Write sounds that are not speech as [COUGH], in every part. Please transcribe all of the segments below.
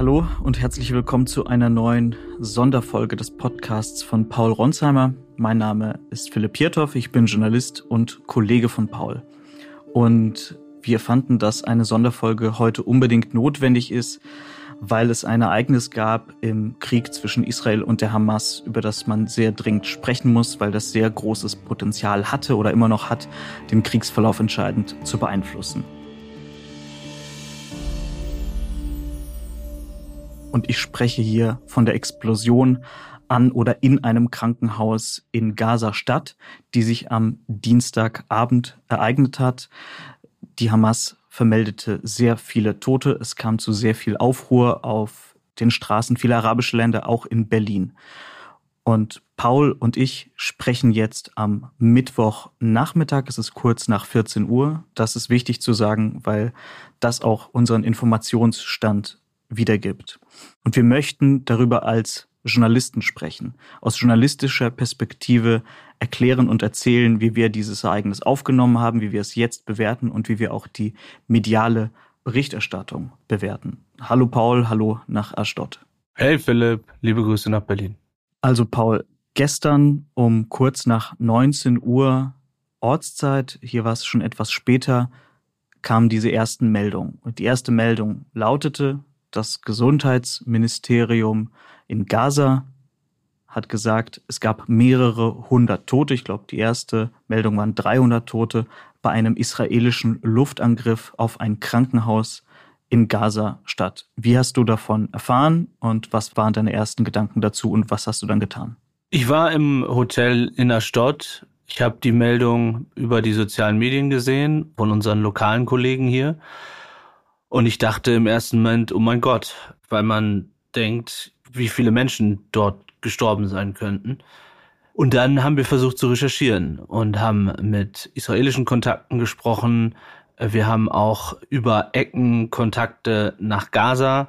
Hallo und herzlich willkommen zu einer neuen Sonderfolge des Podcasts von Paul Ronsheimer. Mein Name ist Philipp Piertoff, ich bin Journalist und Kollege von Paul. Und wir fanden, dass eine Sonderfolge heute unbedingt notwendig ist, weil es ein Ereignis gab im Krieg zwischen Israel und der Hamas, über das man sehr dringend sprechen muss, weil das sehr großes Potenzial hatte oder immer noch hat, den Kriegsverlauf entscheidend zu beeinflussen. Und ich spreche hier von der Explosion an oder in einem Krankenhaus in Gaza-Stadt, die sich am Dienstagabend ereignet hat. Die Hamas vermeldete sehr viele Tote. Es kam zu sehr viel Aufruhr auf den Straßen vieler arabischer Länder, auch in Berlin. Und Paul und ich sprechen jetzt am Mittwochnachmittag. Es ist kurz nach 14 Uhr. Das ist wichtig zu sagen, weil das auch unseren Informationsstand wiedergibt. Und wir möchten darüber als Journalisten sprechen, aus journalistischer Perspektive erklären und erzählen, wie wir dieses Ereignis aufgenommen haben, wie wir es jetzt bewerten und wie wir auch die mediale Berichterstattung bewerten. Hallo Paul, hallo nach Ashdod. Hey Philipp, liebe Grüße nach Berlin. Also Paul, gestern um kurz nach 19 Uhr Ortszeit, hier war es schon etwas später, kamen diese ersten Meldungen. Und die erste Meldung lautete, das Gesundheitsministerium in Gaza hat gesagt, es gab mehrere hundert Tote. Ich glaube, die erste Meldung waren 300 Tote bei einem israelischen Luftangriff auf ein Krankenhaus in Gaza-Stadt. Wie hast du davon erfahren und was waren deine ersten Gedanken dazu und was hast du dann getan? Ich war im Hotel in der Stadt. Ich habe die Meldung über die sozialen Medien gesehen von unseren lokalen Kollegen hier und ich dachte im ersten Moment, oh mein Gott, weil man denkt, wie viele Menschen dort gestorben sein könnten. Und dann haben wir versucht zu recherchieren und haben mit israelischen Kontakten gesprochen. Wir haben auch über Ecken Kontakte nach Gaza.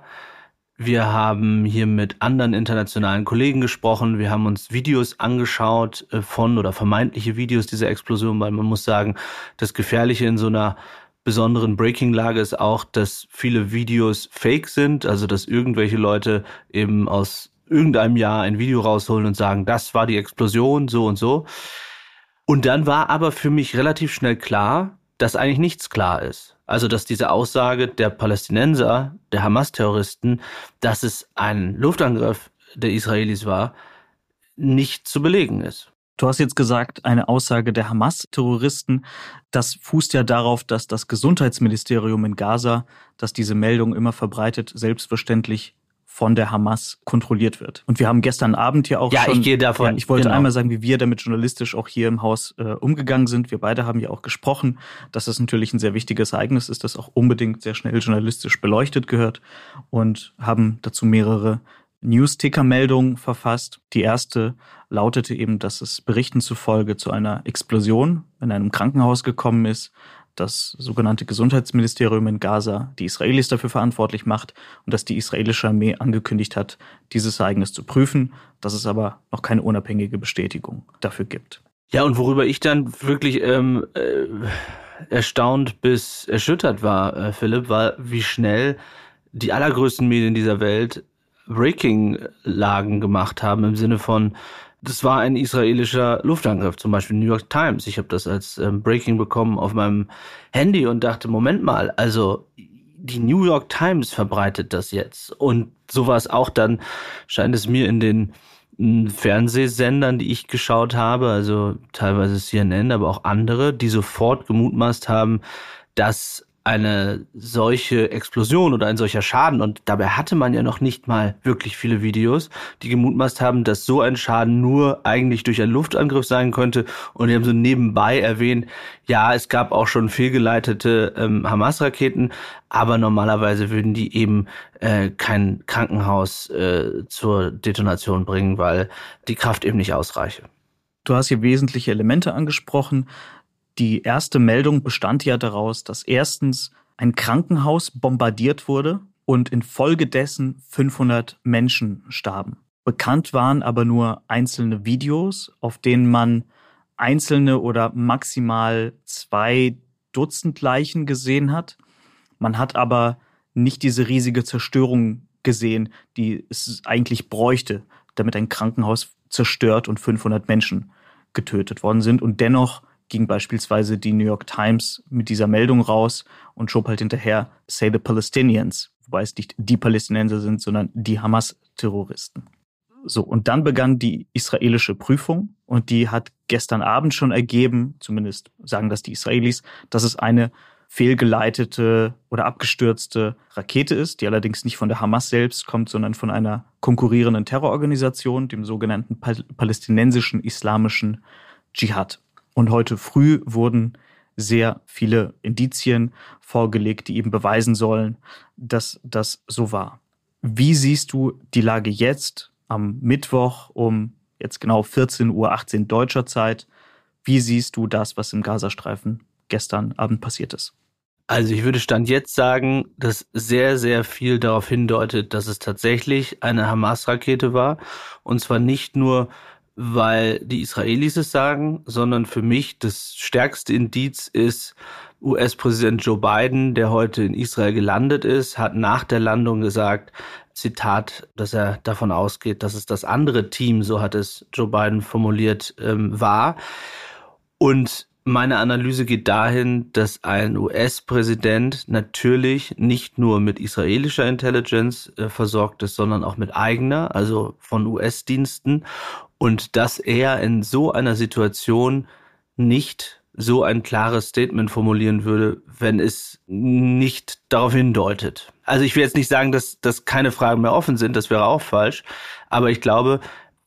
Wir haben hier mit anderen internationalen Kollegen gesprochen. Wir haben uns Videos angeschaut äh, von oder vermeintliche Videos dieser Explosion, weil man muss sagen, das Gefährliche in so einer besonderen Breaking-Lage ist auch, dass viele Videos fake sind, also dass irgendwelche Leute eben aus irgendeinem Jahr ein Video rausholen und sagen, das war die Explosion, so und so. Und dann war aber für mich relativ schnell klar, dass eigentlich nichts klar ist. Also, dass diese Aussage der Palästinenser, der Hamas-Terroristen, dass es ein Luftangriff der Israelis war, nicht zu belegen ist. Du hast jetzt gesagt, eine Aussage der Hamas-Terroristen. Das fußt ja darauf, dass das Gesundheitsministerium in Gaza, das diese Meldung immer verbreitet, selbstverständlich von der Hamas kontrolliert wird. Und wir haben gestern Abend ja auch ja, schon. Ich gehe davon. Ja, ich wollte genau. einmal sagen, wie wir damit journalistisch auch hier im Haus äh, umgegangen sind. Wir beide haben ja auch gesprochen, dass das natürlich ein sehr wichtiges Ereignis ist, das auch unbedingt sehr schnell journalistisch beleuchtet gehört und haben dazu mehrere News-Ticker-Meldung verfasst. Die erste lautete eben, dass es Berichten zufolge zu einer Explosion in einem Krankenhaus gekommen ist, das sogenannte Gesundheitsministerium in Gaza die Israelis dafür verantwortlich macht und dass die israelische Armee angekündigt hat, dieses Ereignis zu prüfen, dass es aber noch keine unabhängige Bestätigung dafür gibt. Ja, und worüber ich dann wirklich ähm, äh, erstaunt bis erschüttert war, äh, Philipp, war, wie schnell die allergrößten Medien dieser Welt Breaking-Lagen gemacht haben im Sinne von, das war ein israelischer Luftangriff, zum Beispiel New York Times. Ich habe das als ähm, Breaking bekommen auf meinem Handy und dachte, Moment mal, also die New York Times verbreitet das jetzt. Und so war es auch dann, scheint es mir in den Fernsehsendern, die ich geschaut habe, also teilweise CNN, aber auch andere, die sofort gemutmaßt haben, dass eine solche Explosion oder ein solcher Schaden, und dabei hatte man ja noch nicht mal wirklich viele Videos, die gemutmaßt haben, dass so ein Schaden nur eigentlich durch einen Luftangriff sein könnte. Und die haben so nebenbei erwähnt, ja, es gab auch schon fehlgeleitete ähm, Hamas-Raketen, aber normalerweise würden die eben äh, kein Krankenhaus äh, zur Detonation bringen, weil die Kraft eben nicht ausreiche. Du hast hier wesentliche Elemente angesprochen. Die erste Meldung bestand ja daraus, dass erstens ein Krankenhaus bombardiert wurde und infolgedessen 500 Menschen starben. Bekannt waren aber nur einzelne Videos, auf denen man einzelne oder maximal zwei Dutzend Leichen gesehen hat. Man hat aber nicht diese riesige Zerstörung gesehen, die es eigentlich bräuchte, damit ein Krankenhaus zerstört und 500 Menschen getötet worden sind. Und dennoch ging beispielsweise die New York Times mit dieser Meldung raus und schob halt hinterher Say the Palestinians, wobei es nicht die Palästinenser sind, sondern die Hamas-Terroristen. So, und dann begann die israelische Prüfung und die hat gestern Abend schon ergeben, zumindest sagen das die Israelis, dass es eine fehlgeleitete oder abgestürzte Rakete ist, die allerdings nicht von der Hamas selbst kommt, sondern von einer konkurrierenden Terrororganisation, dem sogenannten palästinensischen islamischen Dschihad. Und heute früh wurden sehr viele Indizien vorgelegt, die eben beweisen sollen, dass das so war. Wie siehst du die Lage jetzt am Mittwoch um jetzt genau 14 Uhr 18 deutscher Zeit? Wie siehst du das, was im Gazastreifen gestern Abend passiert ist? Also ich würde Stand jetzt sagen, dass sehr, sehr viel darauf hindeutet, dass es tatsächlich eine Hamas-Rakete war. Und zwar nicht nur weil die Israelis es sagen, sondern für mich das stärkste Indiz ist US-Präsident Joe Biden, der heute in Israel gelandet ist, hat nach der Landung gesagt, Zitat, dass er davon ausgeht, dass es das andere Team, so hat es Joe Biden formuliert, ähm, war. Und meine Analyse geht dahin, dass ein US-Präsident natürlich nicht nur mit israelischer Intelligence äh, versorgt ist, sondern auch mit eigener, also von US-Diensten und dass er in so einer Situation nicht so ein klares Statement formulieren würde, wenn es nicht darauf hindeutet. Also ich will jetzt nicht sagen, dass, dass keine Fragen mehr offen sind, das wäre auch falsch, aber ich glaube,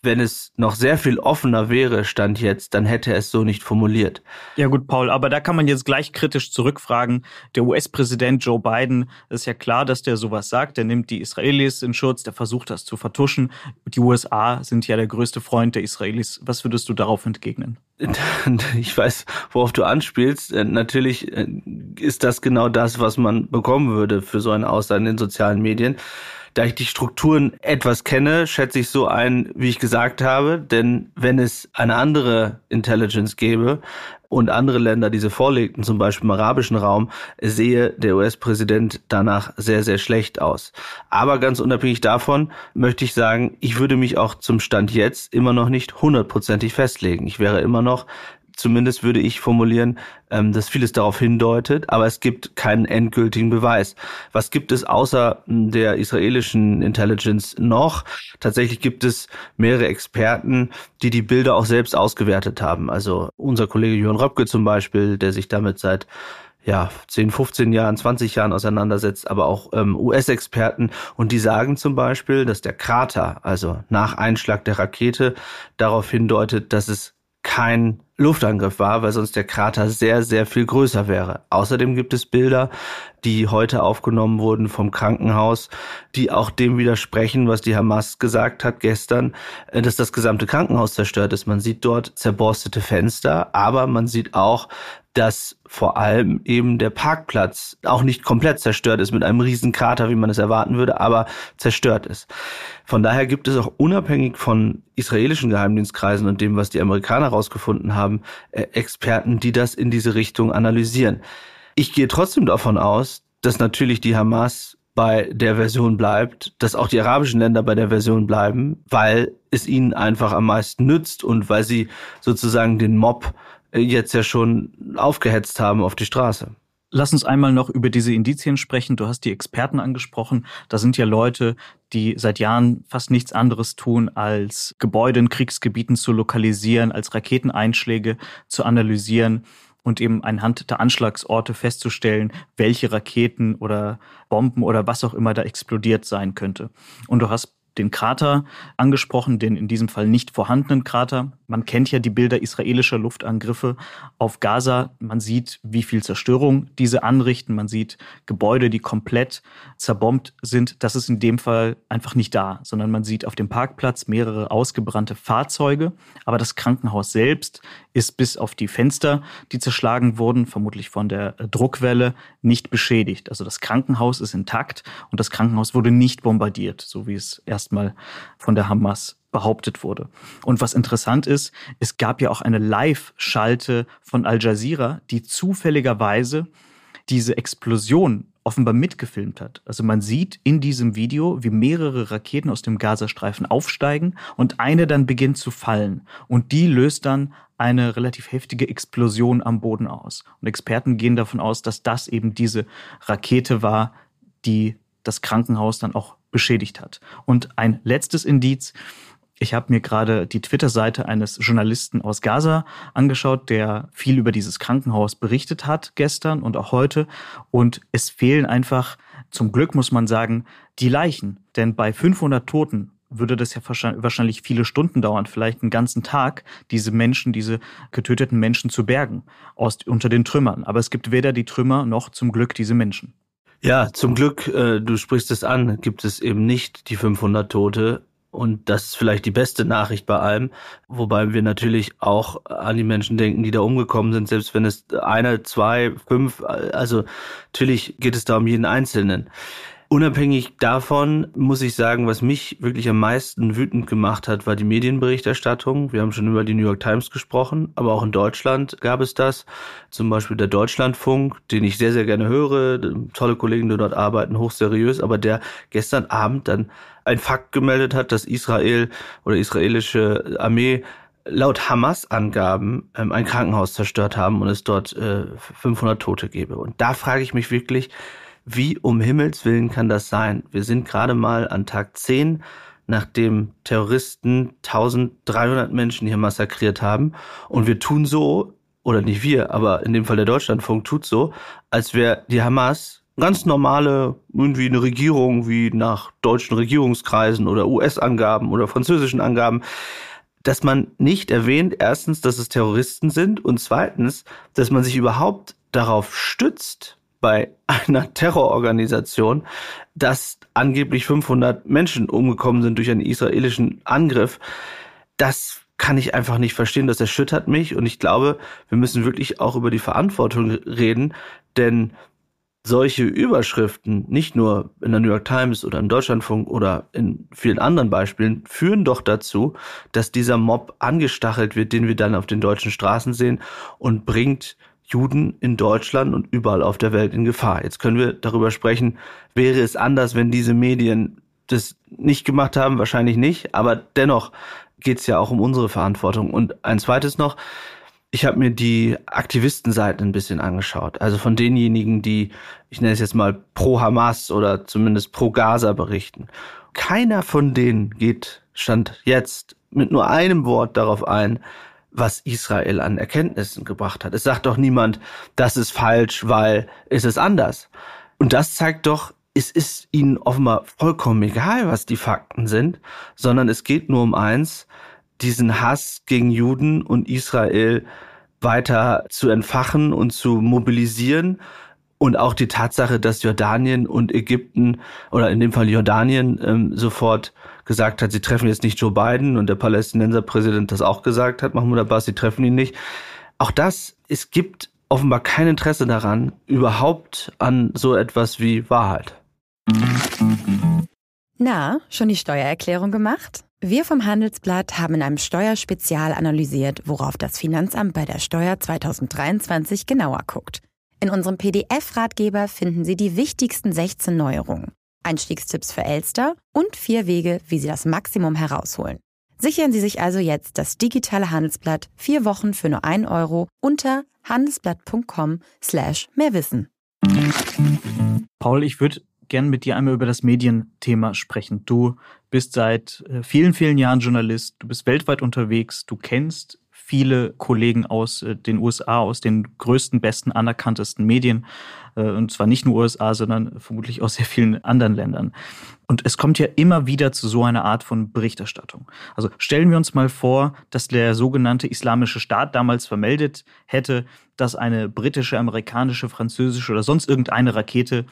wenn es noch sehr viel offener wäre, stand jetzt, dann hätte er es so nicht formuliert. Ja gut, Paul, aber da kann man jetzt gleich kritisch zurückfragen. Der US-Präsident Joe Biden, ist ja klar, dass der sowas sagt. Der nimmt die Israelis in Schutz, der versucht das zu vertuschen. Die USA sind ja der größte Freund der Israelis. Was würdest du darauf entgegnen? [LAUGHS] Ich weiß, worauf du anspielst. Äh, natürlich äh, ist das genau das, was man bekommen würde für so eine Aussage in den sozialen Medien. Da ich die Strukturen etwas kenne, schätze ich so ein, wie ich gesagt habe. Denn wenn es eine andere Intelligence gäbe und andere Länder diese vorlegten, zum Beispiel im arabischen Raum, sehe der US-Präsident danach sehr, sehr schlecht aus. Aber ganz unabhängig davon möchte ich sagen, ich würde mich auch zum Stand jetzt immer noch nicht hundertprozentig festlegen. Ich wäre immer noch zumindest würde ich formulieren, ähm, dass vieles darauf hindeutet, aber es gibt keinen endgültigen Beweis. Was gibt es außer der israelischen Intelligence noch? Tatsächlich gibt es mehrere Experten, die die Bilder auch selbst ausgewertet haben. Also unser Kollege Jörn Röpke zum Beispiel, der sich damit seit ja, 10, 15 Jahren, 20 Jahren auseinandersetzt, aber auch ähm, US-Experten. Und die sagen zum Beispiel, dass der Krater, also nach Einschlag der Rakete, darauf hindeutet, dass es kein Luftangriff war, weil sonst der Krater sehr, sehr viel größer wäre. Außerdem gibt es Bilder, die heute aufgenommen wurden vom Krankenhaus, die auch dem widersprechen, was die Hamas gesagt hat gestern, äh, dass das gesamte Krankenhaus zerstört ist. Man sieht dort zerborstete Fenster, aber man sieht auch dass vor allem eben der Parkplatz auch nicht komplett zerstört ist mit einem riesen Krater, wie man es erwarten würde, aber zerstört ist. Von daher gibt es auch unabhängig von israelischen Geheimdienstkreisen und dem, was die Amerikaner herausgefunden haben, äh, Experten, die das in diese Richtung analysieren. Ich gehe trotzdem davon aus, dass natürlich die Hamas bei der Version bleibt, dass auch die arabischen Länder bei der Version bleiben, weil es ihnen einfach am meisten nützt und weil sie sozusagen den Mob jetzt ja schon aufgehetzt haben auf die Straße. Lass uns einmal noch über diese Indizien sprechen. Du hast die Experten angesprochen. Da sind ja Leute, die seit Jahren fast nichts anderes tun, als Gebäude in Kriegsgebieten zu lokalisieren, als Raketeneinschläge zu analysieren. und eben anhand der Anschlagsorte festzustellen, welche Raketen oder Bomben oder was auch immer da explodiert sein könnte. Und du hast den Krater angesprochen, den in diesem Fall nicht vorhandenen Krater. Man kennt ja die Bilder israelischer Luftangriffe auf Gaza. Man sieht, wie viel Zerstörung diese anrichten. Man sieht Gebäude, die komplett zerbombt sind. Das ist in dem Fall einfach nicht da, sondern man sieht auf dem Parkplatz mehrere ausgebrannte Fahrzeuge. Aber das Krankenhaus selbst ist bis auf die Fenster, die zerschlagen wurden, vermutlich von der Druckwelle, nicht beschädigt. Also das Krankenhaus ist intakt und das Krankenhaus wurde nicht bombardiert, so wie es erstmal von der Hamas behauptet wurde. Und was interessant ist, es gab ja auch eine Live-Schalte von Al Jazeera, die zufälligerweise diese Explosion offenbar mitgefilmt hat. Also man sieht in diesem Video, wie mehrere Raketen aus dem Gazastreifen aufsteigen und eine dann beginnt zu fallen. Und die löst dann eine relativ heftige Explosion am Boden aus. Und Experten gehen davon aus, dass das eben diese Rakete war, die das Krankenhaus dann auch beschädigt hat. Und ein letztes Indiz, ich habe mir gerade die Twitter-Seite eines Journalisten aus Gaza angeschaut, der viel über dieses Krankenhaus berichtet hat gestern und auch heute. Und es fehlen einfach, zum Glück muss man sagen, die Leichen. Denn bei 500 Toten würde das ja wahrscheinlich viele Stunden dauern, vielleicht einen ganzen Tag, diese Menschen, diese getöteten Menschen zu bergen aus, unter den Trümmern. Aber es gibt weder die Trümmer noch zum Glück diese Menschen. Ja, zum Glück, äh, du sprichst es an, gibt es eben nicht die 500 Tote. Und das ist vielleicht die beste Nachricht bei allem, wobei wir natürlich auch an die Menschen denken, die da umgekommen sind, selbst wenn es eine, zwei, fünf, also natürlich geht es da um jeden Einzelnen. Unabhängig davon muss ich sagen, was mich wirklich am meisten wütend gemacht hat, war die Medienberichterstattung. Wir haben schon über die New York Times gesprochen, aber auch in Deutschland gab es das. Zum Beispiel der Deutschlandfunk, den ich sehr, sehr gerne höre. Tolle Kollegen, die dort arbeiten, hochseriös, aber der gestern Abend dann ein Fakt gemeldet hat, dass Israel oder israelische Armee laut Hamas-Angaben ähm, ein Krankenhaus zerstört haben und es dort äh, 500 Tote gebe. Und da frage ich mich wirklich, wie um Himmels Willen kann das sein? Wir sind gerade mal an Tag 10, nachdem Terroristen 1300 Menschen hier massakriert haben. Und wir tun so, oder nicht wir, aber in dem Fall der Deutschlandfunk tut so, als wäre die Hamas ganz normale, irgendwie eine Regierung wie nach deutschen Regierungskreisen oder US-Angaben oder französischen Angaben, dass man nicht erwähnt, erstens, dass es Terroristen sind und zweitens, dass man sich überhaupt darauf stützt, bei einer Terrororganisation, dass angeblich 500 Menschen umgekommen sind durch einen israelischen Angriff. Das kann ich einfach nicht verstehen. Das erschüttert mich und ich glaube, wir müssen wirklich auch über die Verantwortung reden, denn solche Überschriften, nicht nur in der New York Times oder im Deutschlandfunk oder in vielen anderen Beispielen, führen doch dazu, dass dieser Mob angestachelt wird, den wir dann auf den deutschen Straßen sehen und bringt Juden in Deutschland und überall auf der Welt in Gefahr. Jetzt können wir darüber sprechen, wäre es anders, wenn diese Medien das nicht gemacht haben? Wahrscheinlich nicht, aber dennoch geht es ja auch um unsere Verantwortung. Und ein zweites noch, ich habe mir die Aktivistenseiten ein bisschen angeschaut. Also von denjenigen, die, ich nenne es jetzt mal pro Hamas oder zumindest pro Gaza berichten. Keiner von denen geht, stand jetzt mit nur einem Wort darauf ein, was Israel an Erkenntnissen gebracht hat. Es sagt doch niemand, das ist falsch, weil es ist anders. Und das zeigt doch, es ist ihnen offenbar vollkommen egal, was die Fakten sind, sondern es geht nur um eins, diesen Hass gegen Juden und Israel weiter zu entfachen und zu mobilisieren und auch die Tatsache, dass Jordanien und Ägypten oder in dem Fall Jordanien ähm, sofort gesagt hat, sie treffen jetzt nicht Joe Biden und der Palästinenserpräsident das auch gesagt hat, Mahmoud Abbas, sie treffen ihn nicht. Auch das, es gibt offenbar kein Interesse daran, überhaupt an so etwas wie Wahrheit. Na, schon die Steuererklärung gemacht? Wir vom Handelsblatt haben in einem Steuerspezial analysiert, worauf das Finanzamt bei der Steuer 2023 genauer guckt. In unserem PDF-Ratgeber finden Sie die wichtigsten 16 Neuerungen. Einstiegstipps für Elster und vier Wege, wie Sie das Maximum herausholen. Sichern Sie sich also jetzt das digitale Handelsblatt vier Wochen für nur ein Euro unter handelsblatt.com slash mehrwissen. Paul, ich würde gern mit dir einmal über das Medienthema sprechen. Du bist seit äh, vielen, vielen Jahren Journalist, du bist weltweit unterwegs, du kennst viele Kollegen aus äh, den USA, aus den größten, besten, anerkanntesten Medien, äh, und zwar nicht nur USA, sondern vermutlich aus sehr vielen anderen Ländern. Und es kommt ja immer wieder zu so einer Art von Berichterstattung. Also stellen wir uns mal vor, dass der sogenannte Islamische Staat damals vermeldet hätte, dass eine britische, amerikanische, französische oder sonst irgendeine Rakete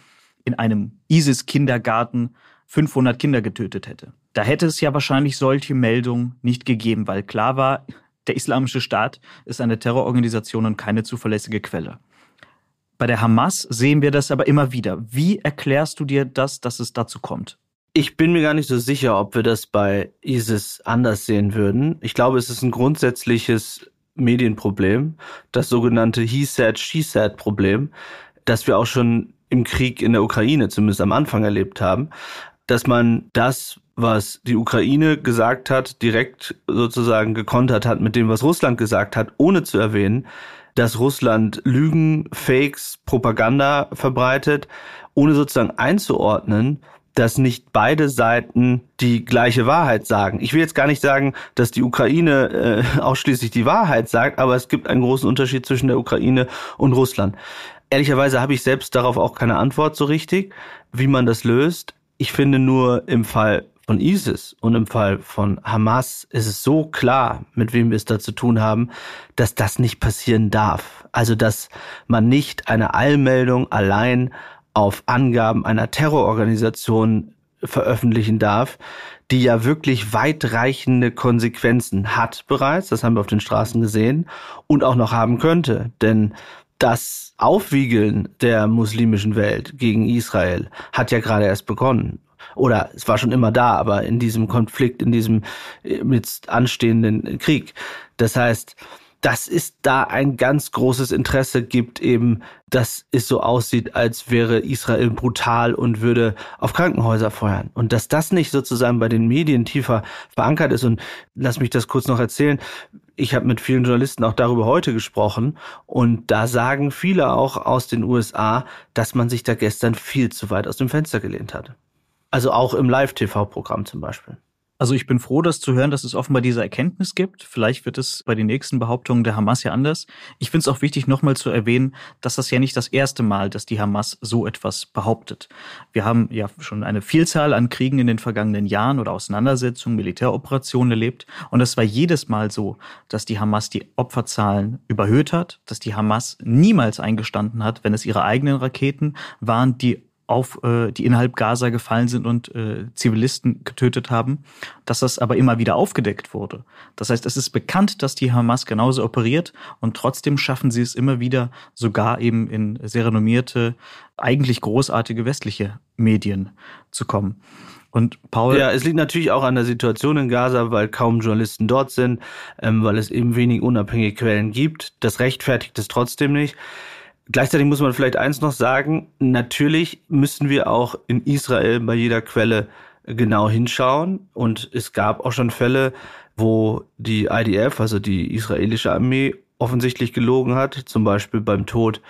in einem ISIS-Kindergarten 500 Kinder getötet hätte. Da hätte es ja wahrscheinlich solche Meldungen nicht gegeben, weil klar war, der Islamische Staat ist eine Terrororganisation und keine zuverlässige Quelle. Bei der Hamas sehen wir das aber immer wieder. Wie erklärst du dir das, dass es dazu kommt? Ich bin mir gar nicht so sicher, ob wir das bei ISIS anders sehen würden. Ich glaube, es ist ein grundsätzliches Medienproblem, das sogenannte He said, she said Problem, das wir auch schon im Krieg in der Ukraine zumindest am Anfang erlebt haben, dass man das, was die Ukraine gesagt hat, direkt sozusagen gekontert hat mit dem, was Russland gesagt hat, ohne zu erwähnen, dass Russland Lügen, Fakes, Propaganda verbreitet, ohne sozusagen einzuordnen, dass nicht beide Seiten die gleiche Wahrheit sagen. Ich will jetzt gar nicht sagen, dass die Ukraine äh, [LAUGHS] ausschließlich die Wahrheit sagt, aber es gibt einen großen Unterschied zwischen der Ukraine und Russland. Ehrlicherweise habe ich selbst darauf auch keine Antwort so richtig, wie man das löst. Ich finde nur im Fall von ISIS und im Fall von Hamas ist es so klar, mit wem wir es da zu tun haben, dass das nicht passieren darf. Also, dass man nicht eine Allmeldung allein auf Angaben einer Terrororganisation veröffentlichen darf, die ja wirklich weitreichende Konsequenzen hat bereits, das haben wir auf den Straßen gesehen, und auch noch haben könnte. Denn das Aufwiegeln der muslimischen Welt gegen Israel hat ja gerade erst begonnen. Oder es war schon immer da, aber in diesem Konflikt, in diesem äh, mit anstehenden Krieg. Das heißt, dass es da ein ganz großes Interesse gibt, eben, dass es so aussieht, als wäre Israel brutal und würde auf Krankenhäuser feuern. Und dass das nicht sozusagen bei den Medien tiefer verankert ist. Und lass mich das kurz noch erzählen. Ich habe mit vielen Journalisten auch darüber heute gesprochen. Und da sagen viele auch aus den USA, dass man sich da gestern viel zu weit aus dem Fenster gelehnt hat. Also auch im Live-TV-Programm zum Beispiel. Also ich bin froh, das zu hören, dass es offenbar diese Erkenntnis gibt. Vielleicht wird es bei den nächsten Behauptungen der Hamas ja anders. Ich finde es auch wichtig, nochmal zu erwähnen, dass das ja nicht das erste Mal, dass die Hamas so etwas behauptet. Wir haben ja schon eine Vielzahl an Kriegen in den vergangenen Jahren oder Auseinandersetzungen, Militäroperationen erlebt. Und es war jedes Mal so, dass die Hamas die Opferzahlen überhöht hat, dass die Hamas niemals eingestanden hat, wenn es ihre eigenen Raketen waren, die auf, äh, die innerhalb Gaza gefallen sind und äh, Zivilisten getötet haben, dass das aber immer wieder aufgedeckt wurde. Das heißt, es ist bekannt, dass die Hamas genauso operiert und trotzdem schaffen sie es immer wieder, sogar eben in sehr renommierte, eigentlich großartige westliche Medien zu kommen. Und Paul. Ja, es liegt natürlich auch an der Situation in Gaza, weil kaum Journalisten dort sind, ähm, weil es eben wenig unabhängige Quellen gibt. Das rechtfertigt es trotzdem nicht. Gleichzeitig muss man vielleicht eins noch sagen, natürlich müssen wir auch in Israel bei jeder Quelle genau hinschauen. Und es gab auch schon Fälle, wo die IDF, also die israelische Armee, offensichtlich gelogen hat, zum Beispiel beim Tod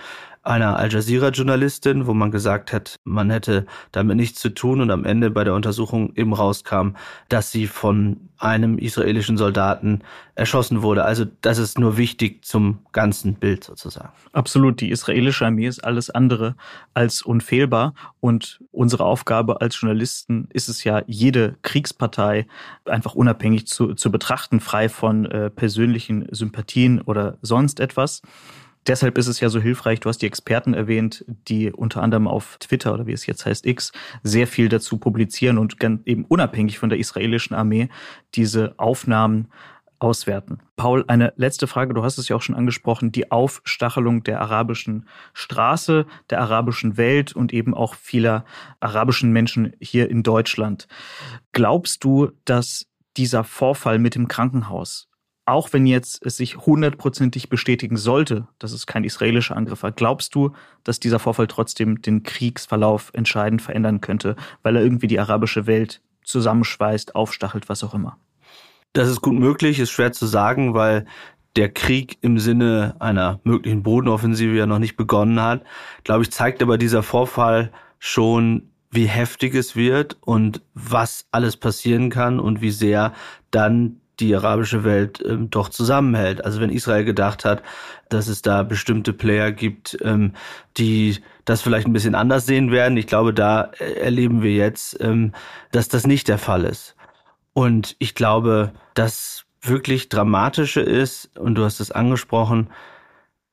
einer Al Jazeera-Journalistin, wo man gesagt hat, man hätte damit nichts zu tun und am Ende bei der Untersuchung eben rauskam, dass sie von einem israelischen Soldaten erschossen wurde. Also das ist nur wichtig zum ganzen Bild sozusagen. Absolut. Die israelische Armee ist alles andere als unfehlbar. Und unsere Aufgabe als Journalisten ist es ja, jede Kriegspartei einfach unabhängig zu, zu betrachten, frei von äh, persönlichen Sympathien oder sonst etwas. Deshalb ist es ja so hilfreich, du hast die Experten erwähnt, die unter anderem auf Twitter oder wie es jetzt heißt X sehr viel dazu publizieren und eben unabhängig von der israelischen Armee diese Aufnahmen auswerten. Paul, eine letzte Frage. Du hast es ja auch schon angesprochen. Die Aufstachelung der arabischen Straße, der arabischen Welt und eben auch vieler arabischen Menschen hier in Deutschland. Glaubst du, dass dieser Vorfall mit dem Krankenhaus auch wenn jetzt es sich hundertprozentig bestätigen sollte, dass es kein israelischer Angriff war, glaubst du, dass dieser Vorfall trotzdem den Kriegsverlauf entscheidend verändern könnte, weil er irgendwie die arabische Welt zusammenschweißt, aufstachelt, was auch immer? Das ist gut möglich, ist schwer zu sagen, weil der Krieg im Sinne einer möglichen Bodenoffensive ja noch nicht begonnen hat. Glaube ich, zeigt aber dieser Vorfall schon, wie heftig es wird und was alles passieren kann und wie sehr dann die arabische Welt ähm, doch zusammenhält. Also wenn Israel gedacht hat, dass es da bestimmte Player gibt, ähm, die das vielleicht ein bisschen anders sehen werden, ich glaube, da äh, erleben wir jetzt, ähm, dass das nicht der Fall ist. Und ich glaube, das wirklich Dramatische ist, und du hast es angesprochen,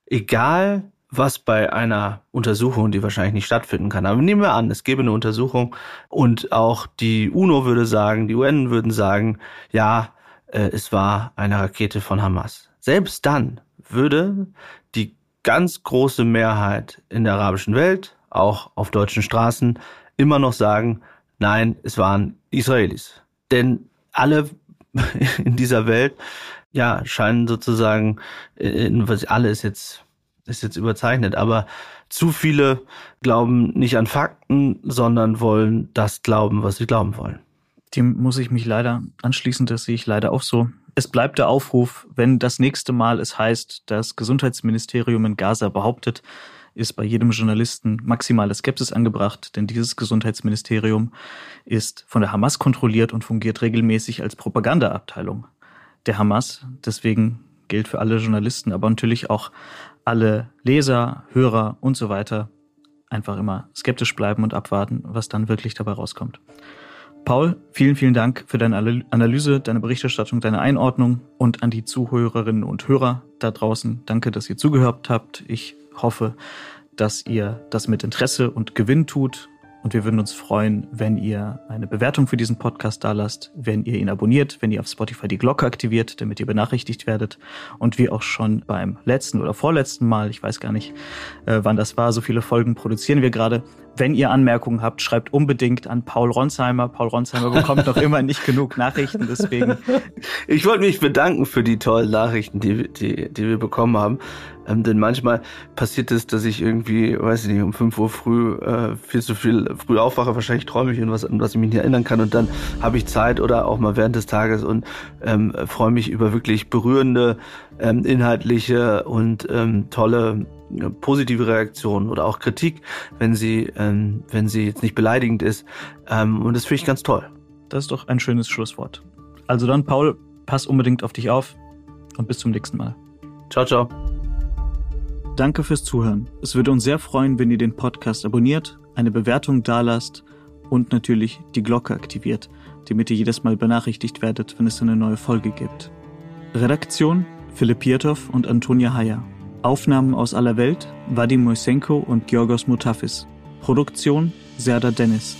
egal was bei einer Untersuchung, die wahrscheinlich nicht stattfinden kann. Aber nehmen wir an, es gäbe eine Untersuchung und auch die UNO würde sagen, die UN würden sagen, ja, äh, es war eine Rakete von Hamas. Selbst dann würde die ganz große Mehrheit in der arabischen Welt, auch auf deutschen Straßen, immer noch sagen, nein, es waren Israelis. Denn alle [LAUGHS] in dieser Welt, ja, scheinen sozusagen, was alle ist jetzt ist jetzt überzeichnet, aber zu viele glauben nicht an Fakten, sondern wollen das glauben, was sie glauben wollen. Dem muss ich mich leider anschließen, das sehe ich leider auch so. Es bleibt der Aufruf, wenn das nächste Mal es heißt, das Gesundheitsministerium in Gaza behauptet, ist bei jedem Journalisten maximale Skepsis angebracht, denn dieses Gesundheitsministerium ist von der Hamas kontrolliert und fungiert regelmäßig als Propagandaabteilung der Hamas. Deswegen gilt für alle Journalisten, aber natürlich auch alle Leser, Hörer und so weiter einfach immer skeptisch bleiben und abwarten, was dann wirklich dabei rauskommt. Paul, vielen, vielen Dank für deine Analyse, deine Berichterstattung, deine Einordnung und an die Zuhörerinnen und Hörer da draußen. Danke, dass ihr zugehört habt. Ich hoffe, dass ihr das mit Interesse und Gewinn tut und wir würden uns freuen, wenn ihr eine Bewertung für diesen Podcast da lasst, wenn ihr ihn abonniert, wenn ihr auf Spotify die Glocke aktiviert, damit ihr benachrichtigt werdet. Und wie auch schon beim letzten oder vorletzten Mal, ich weiß gar nicht, äh, wann das war, so viele Folgen produzieren wir gerade. Wenn ihr Anmerkungen habt, schreibt unbedingt an Paul Ronsheimer. Paul Ronsheimer bekommt noch immer nicht genug Nachrichten, deswegen. [LAUGHS] Ich wollte mich bedanken für die tollen Nachrichten, die, die, die wir bekommen haben. Ähm, denn manchmal passiert es, dass ich irgendwie, weiß ich nicht, um 5 Uhr früh äh, viel zu viel früh aufwache. Wahrscheinlich träume ich und was, an was ich mich nicht erinnern kann. Und dann habe ich Zeit oder auch mal während des Tages und ähm, freue mich über wirklich berührende, ähm, inhaltliche und ähm, tolle positive Reaktionen oder auch Kritik, wenn sie, ähm, wenn sie jetzt nicht beleidigend ist. Ähm, und das finde ich ganz toll. Das ist doch ein schönes Schlusswort. Also dann, Paul, pass unbedingt auf dich auf und bis zum nächsten Mal. Ciao, ciao. Danke fürs Zuhören. Es würde uns sehr freuen, wenn ihr den Podcast abonniert, eine Bewertung dalasst und natürlich die Glocke aktiviert, damit ihr jedes Mal benachrichtigt werdet, wenn es eine neue Folge gibt. Redaktion Philipp Pietow und Antonia Heyer. Aufnahmen aus aller Welt Vadim Moisenko und Georgos Mutafis. Produktion Serda Dennis.